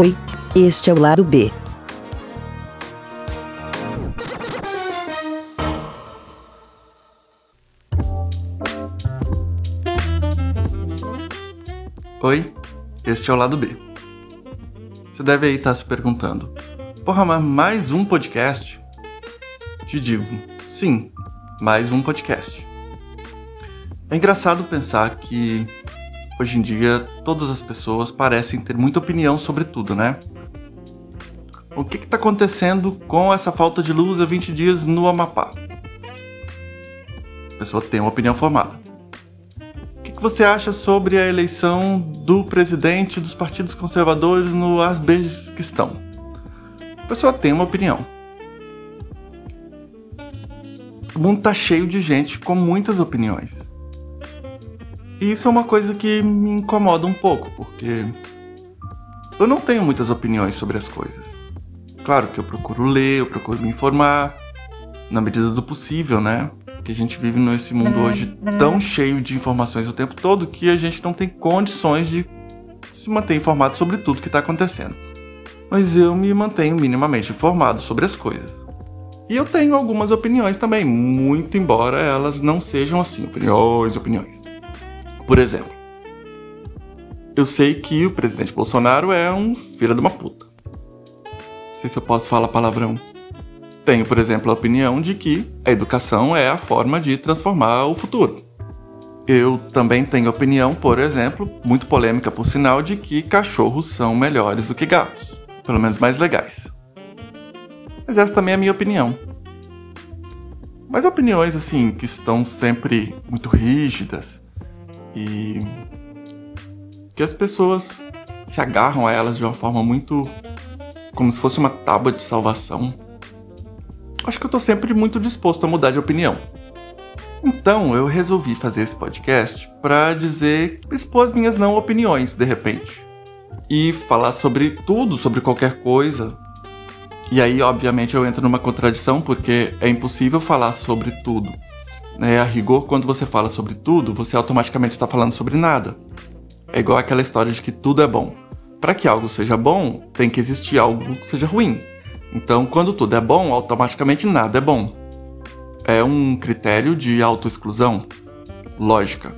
Oi, este é o lado B. Oi, este é o lado B. Você deve aí estar se perguntando: Porra, mas mais um podcast? Te digo, sim, mais um podcast. É engraçado pensar que hoje em dia todas as pessoas parecem ter muita opinião sobre tudo, né? O que está acontecendo com essa falta de luz há 20 dias no Amapá? A pessoa tem uma opinião formada. O que, que você acha sobre a eleição do presidente dos partidos conservadores no Azbequistão? A pessoa tem uma opinião. O mundo está cheio de gente com muitas opiniões. E isso é uma coisa que me incomoda um pouco, porque eu não tenho muitas opiniões sobre as coisas. Claro que eu procuro ler, eu procuro me informar, na medida do possível, né? Porque a gente vive nesse mundo hoje tão cheio de informações o tempo todo que a gente não tem condições de se manter informado sobre tudo que está acontecendo. Mas eu me mantenho minimamente informado sobre as coisas. E eu tenho algumas opiniões também, muito embora elas não sejam assim, opiniões, opiniões. Por exemplo, eu sei que o presidente Bolsonaro é um filho de uma puta. Não sei se eu posso falar palavrão. Tenho, por exemplo, a opinião de que a educação é a forma de transformar o futuro. Eu também tenho opinião, por exemplo, muito polêmica por sinal, de que cachorros são melhores do que gatos. Pelo menos mais legais. Mas essa também é a minha opinião. Mas opiniões assim que estão sempre muito rígidas, e que as pessoas se agarram a elas de uma forma muito como se fosse uma tábua de salvação. Acho que eu tô sempre muito disposto a mudar de opinião. Então eu resolvi fazer esse podcast para dizer, expor as minhas não opiniões de repente e falar sobre tudo, sobre qualquer coisa. E aí, obviamente, eu entro numa contradição porque é impossível falar sobre tudo. Né? A rigor, quando você fala sobre tudo, você automaticamente está falando sobre nada. É igual aquela história de que tudo é bom. Para que algo seja bom, tem que existir algo que seja ruim. Então, quando tudo é bom, automaticamente nada é bom. É um critério de autoexclusão? Lógica.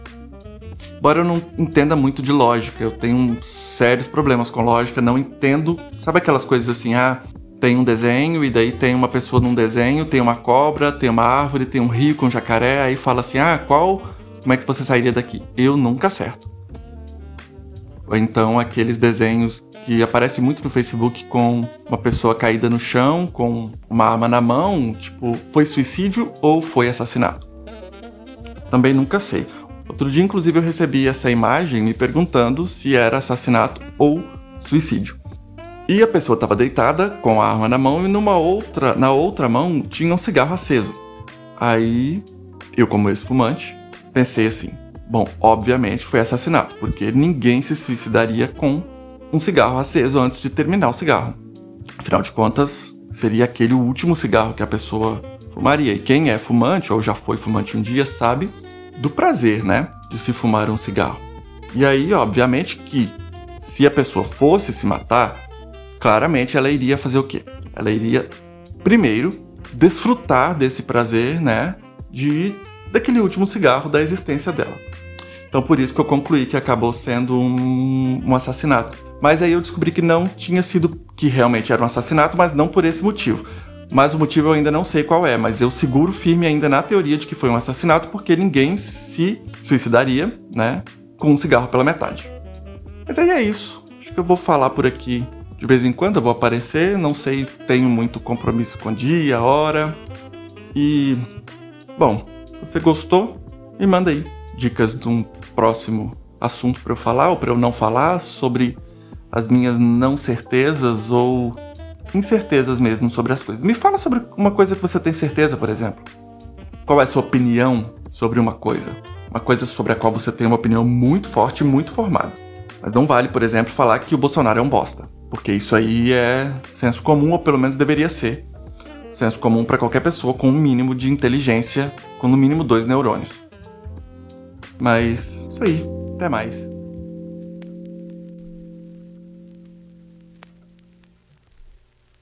Embora eu não entenda muito de lógica, eu tenho sérios problemas com lógica, não entendo. Sabe aquelas coisas assim, ah, tem um desenho e daí tem uma pessoa num desenho, tem uma cobra, tem uma árvore, tem um rio com um jacaré, aí fala assim: "Ah, qual como é que você sairia daqui?". Eu nunca acerto. Ou então aqueles desenhos que aparecem muito no Facebook com uma pessoa caída no chão, com uma arma na mão, tipo, foi suicídio ou foi assassinato? Também nunca sei. Outro dia, inclusive, eu recebi essa imagem me perguntando se era assassinato ou suicídio. E a pessoa estava deitada com a arma na mão e numa outra, na outra mão tinha um cigarro aceso. Aí eu, como ex-fumante, pensei assim: bom, obviamente foi assassinato, porque ninguém se suicidaria com um cigarro aceso antes de terminar o cigarro. Afinal de contas, seria aquele último cigarro que a pessoa fumaria. E quem é fumante ou já foi fumante um dia sabe do prazer, né, de se fumar um cigarro. E aí, obviamente, que se a pessoa fosse se matar, claramente ela iria fazer o quê? Ela iria, primeiro, desfrutar desse prazer, né? De daquele último cigarro da existência dela. Então por isso que eu concluí que acabou sendo um, um assassinato. Mas aí eu descobri que não tinha sido que realmente era um assassinato, mas não por esse motivo. Mas o motivo eu ainda não sei qual é, mas eu seguro firme ainda na teoria de que foi um assassinato porque ninguém se suicidaria, né, com um cigarro pela metade. Mas aí é isso. Acho que eu vou falar por aqui de vez em quando eu vou aparecer, não sei, tenho muito compromisso com dia, hora. E bom, você gostou? Me manda aí dicas de um próximo assunto para eu falar ou para eu não falar sobre as minhas não certezas ou incertezas mesmo sobre as coisas. Me fala sobre uma coisa que você tem certeza, por exemplo. Qual é a sua opinião sobre uma coisa? Uma coisa sobre a qual você tem uma opinião muito forte e muito formada. Mas não vale, por exemplo, falar que o Bolsonaro é um bosta. Porque isso aí é senso comum, ou pelo menos deveria ser. Senso comum para qualquer pessoa com um mínimo de inteligência, com no mínimo dois neurônios. Mas isso aí. Até mais.